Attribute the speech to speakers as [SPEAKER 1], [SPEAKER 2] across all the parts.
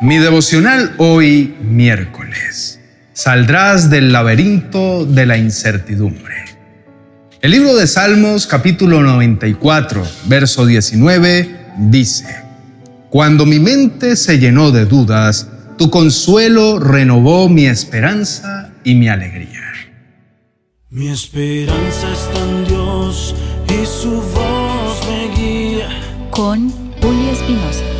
[SPEAKER 1] Mi devocional hoy miércoles. Saldrás del laberinto de la incertidumbre. El libro de Salmos capítulo 94, verso 19 dice, Cuando mi mente se llenó de dudas, tu consuelo renovó mi esperanza y mi alegría.
[SPEAKER 2] Mi esperanza está en Dios y su voz me guía.
[SPEAKER 3] Con Julio Espinosa.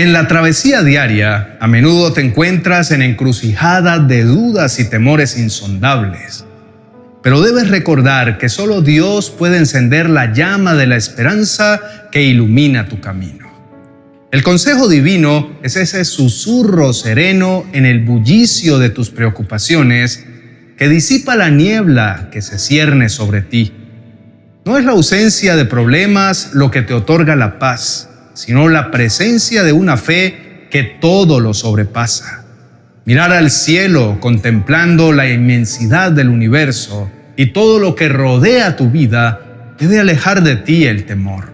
[SPEAKER 1] En la travesía diaria, a menudo te encuentras en encrucijadas de dudas y temores insondables. Pero debes recordar que solo Dios puede encender la llama de la esperanza que ilumina tu camino. El consejo divino es ese susurro sereno en el bullicio de tus preocupaciones que disipa la niebla que se cierne sobre ti. No es la ausencia de problemas lo que te otorga la paz sino la presencia de una fe que todo lo sobrepasa. Mirar al cielo contemplando la inmensidad del universo y todo lo que rodea tu vida debe alejar de ti el temor.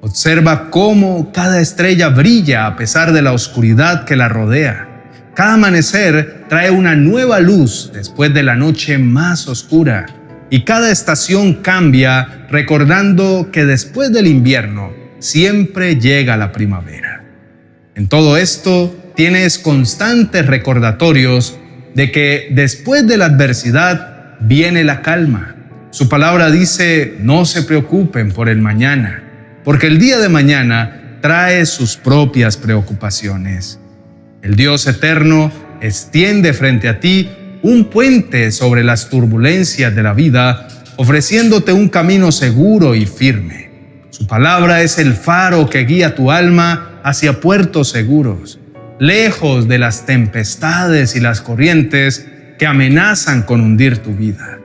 [SPEAKER 1] Observa cómo cada estrella brilla a pesar de la oscuridad que la rodea. Cada amanecer trae una nueva luz después de la noche más oscura y cada estación cambia recordando que después del invierno siempre llega la primavera. En todo esto tienes constantes recordatorios de que después de la adversidad viene la calma. Su palabra dice, no se preocupen por el mañana, porque el día de mañana trae sus propias preocupaciones. El Dios eterno extiende frente a ti un puente sobre las turbulencias de la vida, ofreciéndote un camino seguro y firme. Su palabra es el faro que guía tu alma hacia puertos seguros, lejos de las tempestades y las corrientes que amenazan con hundir tu vida.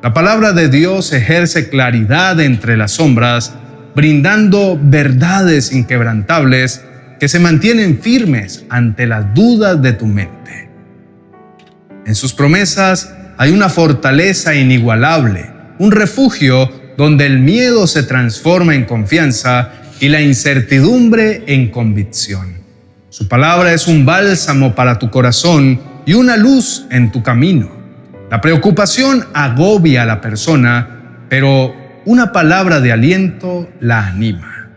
[SPEAKER 1] La palabra de Dios ejerce claridad entre las sombras, brindando verdades inquebrantables que se mantienen firmes ante las dudas de tu mente. En sus promesas hay una fortaleza inigualable, un refugio donde el miedo se transforma en confianza y la incertidumbre en convicción. Su palabra es un bálsamo para tu corazón y una luz en tu camino. La preocupación agobia a la persona, pero una palabra de aliento la anima.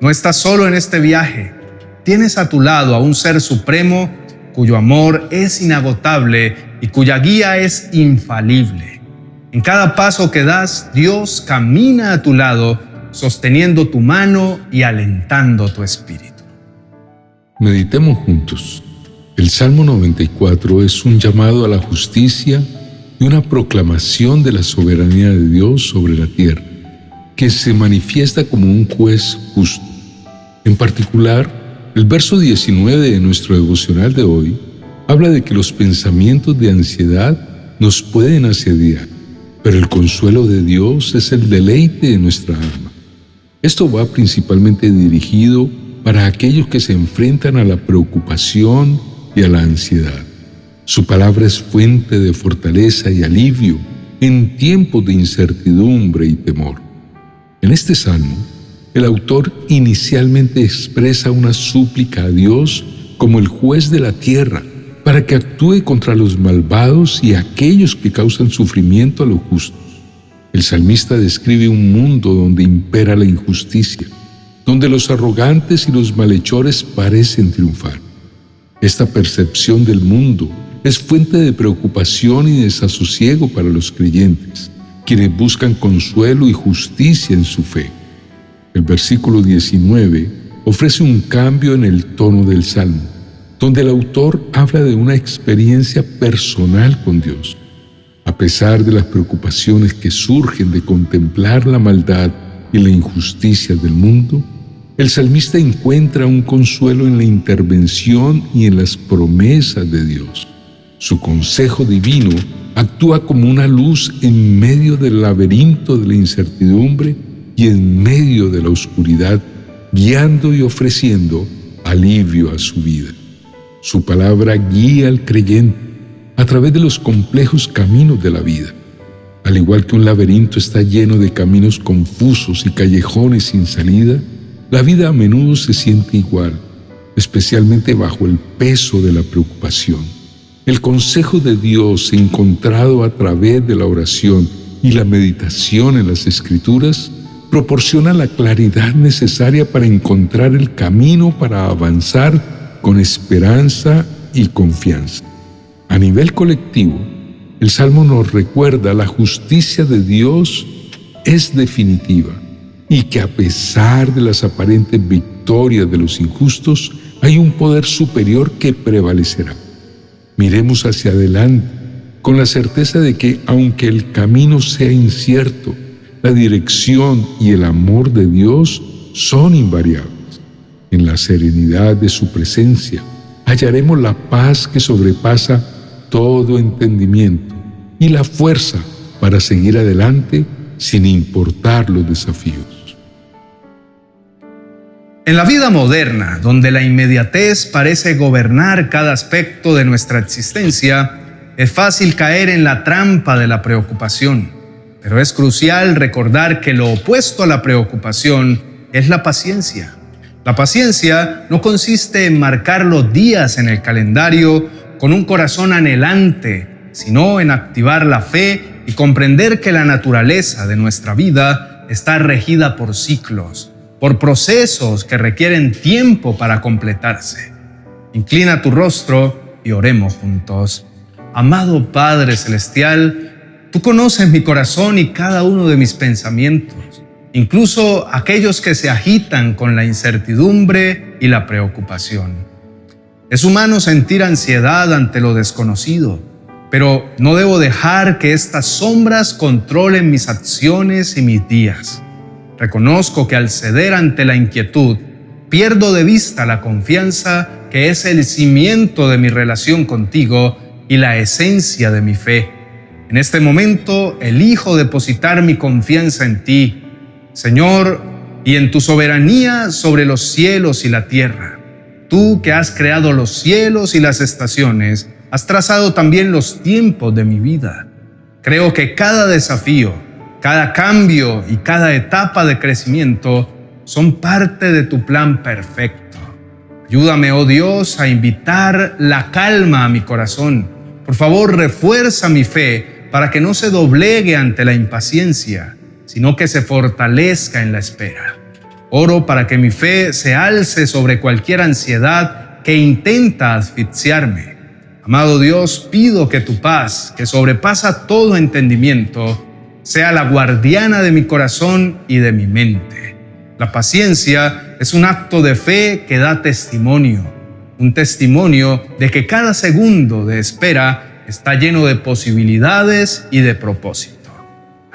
[SPEAKER 1] No estás solo en este viaje. Tienes a tu lado a un ser supremo cuyo amor es inagotable y cuya guía es infalible. En cada paso que das, Dios camina a tu lado, sosteniendo tu mano y alentando tu espíritu.
[SPEAKER 4] Meditemos juntos. El Salmo 94 es un llamado a la justicia y una proclamación de la soberanía de Dios sobre la tierra, que se manifiesta como un juez justo. En particular, el verso 19 de nuestro devocional de hoy habla de que los pensamientos de ansiedad nos pueden asediar pero el consuelo de Dios es el deleite de nuestra alma. Esto va principalmente dirigido para aquellos que se enfrentan a la preocupación y a la ansiedad. Su palabra es fuente de fortaleza y alivio en tiempos de incertidumbre y temor. En este salmo, el autor inicialmente expresa una súplica a Dios como el juez de la tierra para que actúe contra los malvados y aquellos que causan sufrimiento a los justos. El salmista describe un mundo donde impera la injusticia, donde los arrogantes y los malhechores parecen triunfar. Esta percepción del mundo es fuente de preocupación y desasosiego para los creyentes, quienes buscan consuelo y justicia en su fe. El versículo 19 ofrece un cambio en el tono del salmo donde el autor habla de una experiencia personal con Dios. A pesar de las preocupaciones que surgen de contemplar la maldad y la injusticia del mundo, el salmista encuentra un consuelo en la intervención y en las promesas de Dios. Su consejo divino actúa como una luz en medio del laberinto de la incertidumbre y en medio de la oscuridad, guiando y ofreciendo alivio a su vida. Su palabra guía al creyente a través de los complejos caminos de la vida. Al igual que un laberinto está lleno de caminos confusos y callejones sin salida, la vida a menudo se siente igual, especialmente bajo el peso de la preocupación. El consejo de Dios encontrado a través de la oración y la meditación en las escrituras proporciona la claridad necesaria para encontrar el camino para avanzar con esperanza y confianza. A nivel colectivo, el Salmo nos recuerda la justicia de Dios es definitiva y que a pesar de las aparentes victorias de los injustos, hay un poder superior que prevalecerá. Miremos hacia adelante con la certeza de que aunque el camino sea incierto, la dirección y el amor de Dios son invariables. En la serenidad de su presencia hallaremos la paz que sobrepasa todo entendimiento y la fuerza para seguir adelante sin importar los desafíos.
[SPEAKER 1] En la vida moderna, donde la inmediatez parece gobernar cada aspecto de nuestra existencia, es fácil caer en la trampa de la preocupación, pero es crucial recordar que lo opuesto a la preocupación es la paciencia. La paciencia no consiste en marcar los días en el calendario con un corazón anhelante, sino en activar la fe y comprender que la naturaleza de nuestra vida está regida por ciclos, por procesos que requieren tiempo para completarse. Inclina tu rostro y oremos juntos. Amado Padre Celestial, tú conoces mi corazón y cada uno de mis pensamientos, incluso aquellos que se agitan con la incertidumbre y la preocupación. Es humano sentir ansiedad ante lo desconocido, pero no debo dejar que estas sombras controlen mis acciones y mis días. Reconozco que al ceder ante la inquietud, pierdo de vista la confianza que es el cimiento de mi relación contigo y la esencia de mi fe. En este momento elijo depositar mi confianza en ti, Señor, y en tu soberanía sobre los cielos y la tierra. Tú que has creado los cielos y las estaciones, has trazado también los tiempos de mi vida. Creo que cada desafío, cada cambio y cada etapa de crecimiento son parte de tu plan perfecto. Ayúdame, oh Dios, a invitar la calma a mi corazón. Por favor, refuerza mi fe para que no se doblegue ante la impaciencia, sino que se fortalezca en la espera. Oro para que mi fe se alce sobre cualquier ansiedad que intenta asfixiarme. Amado Dios, pido que tu paz, que sobrepasa todo entendimiento, sea la guardiana de mi corazón y de mi mente. La paciencia es un acto de fe que da testimonio, un testimonio de que cada segundo de espera está lleno de posibilidades y de propósito.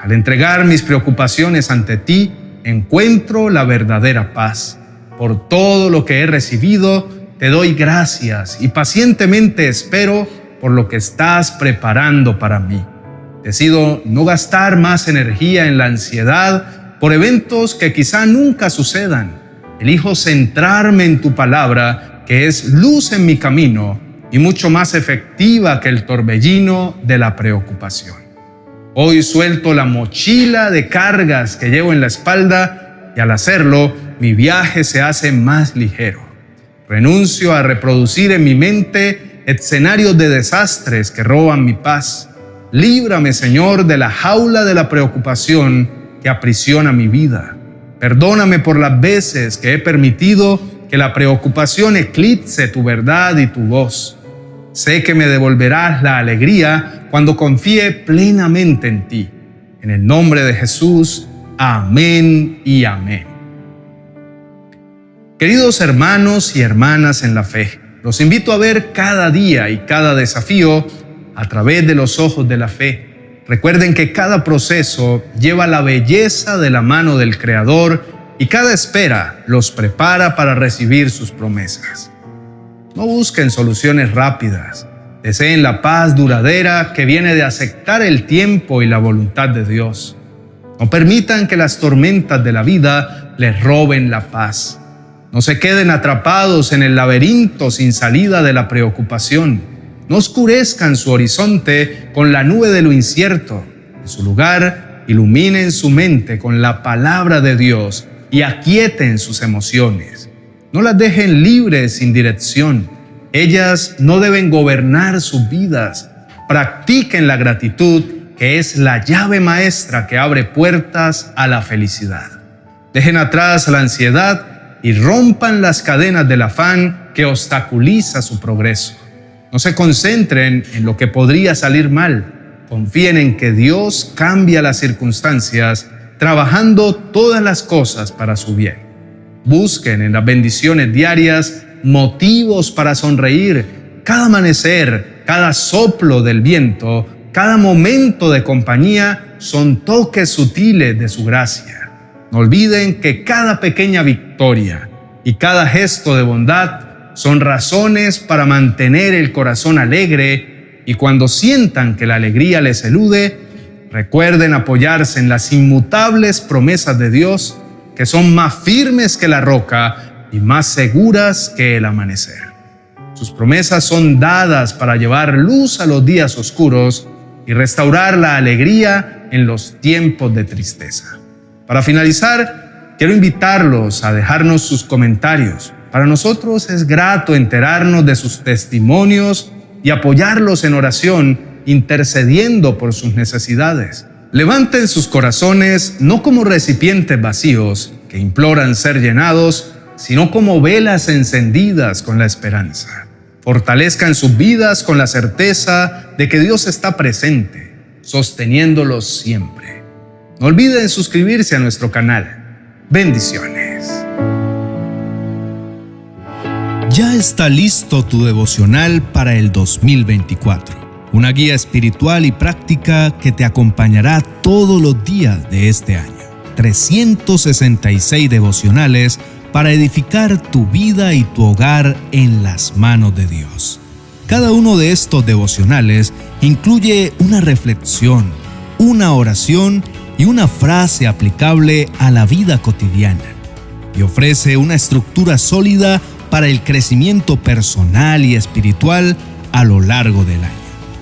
[SPEAKER 1] Al entregar mis preocupaciones ante ti, encuentro la verdadera paz. Por todo lo que he recibido, te doy gracias y pacientemente espero por lo que estás preparando para mí. Decido no gastar más energía en la ansiedad por eventos que quizá nunca sucedan. Elijo centrarme en tu palabra, que es luz en mi camino y mucho más efectiva que el torbellino de la preocupación. Hoy suelto la mochila de cargas que llevo en la espalda y al hacerlo mi viaje se hace más ligero. Renuncio a reproducir en mi mente escenarios de desastres que roban mi paz. Líbrame, Señor, de la jaula de la preocupación que aprisiona mi vida. Perdóname por las veces que he permitido que la preocupación eclipse tu verdad y tu voz. Sé que me devolverás la alegría cuando confíe plenamente en ti. En el nombre de Jesús, amén y amén. Queridos hermanos y hermanas en la fe, los invito a ver cada día y cada desafío a través de los ojos de la fe. Recuerden que cada proceso lleva la belleza de la mano del Creador y cada espera los prepara para recibir sus promesas. No busquen soluciones rápidas. Deseen la paz duradera que viene de aceptar el tiempo y la voluntad de Dios. No permitan que las tormentas de la vida les roben la paz. No se queden atrapados en el laberinto sin salida de la preocupación. No oscurezcan su horizonte con la nube de lo incierto. En su lugar, iluminen su mente con la palabra de Dios y aquieten sus emociones. No las dejen libres sin dirección. Ellas no deben gobernar sus vidas. Practiquen la gratitud, que es la llave maestra que abre puertas a la felicidad. Dejen atrás la ansiedad y rompan las cadenas del afán que obstaculiza su progreso. No se concentren en lo que podría salir mal. Confíen en que Dios cambia las circunstancias, trabajando todas las cosas para su bien. Busquen en las bendiciones diarias motivos para sonreír. Cada amanecer, cada soplo del viento, cada momento de compañía son toques sutiles de su gracia. No olviden que cada pequeña victoria y cada gesto de bondad son razones para mantener el corazón alegre y cuando sientan que la alegría les elude, recuerden apoyarse en las inmutables promesas de Dios que son más firmes que la roca y más seguras que el amanecer. Sus promesas son dadas para llevar luz a los días oscuros y restaurar la alegría en los tiempos de tristeza. Para finalizar, quiero invitarlos a dejarnos sus comentarios. Para nosotros es grato enterarnos de sus testimonios y apoyarlos en oración, intercediendo por sus necesidades. Levanten sus corazones no como recipientes vacíos que imploran ser llenados, sino como velas encendidas con la esperanza. Fortalezcan sus vidas con la certeza de que Dios está presente, sosteniéndolos siempre. No olviden suscribirse a nuestro canal. Bendiciones.
[SPEAKER 5] Ya está listo tu devocional para el 2024. Una guía espiritual y práctica que te acompañará todos los días de este año. 366 devocionales para edificar tu vida y tu hogar en las manos de Dios. Cada uno de estos devocionales incluye una reflexión, una oración y una frase aplicable a la vida cotidiana y ofrece una estructura sólida para el crecimiento personal y espiritual a lo largo del año.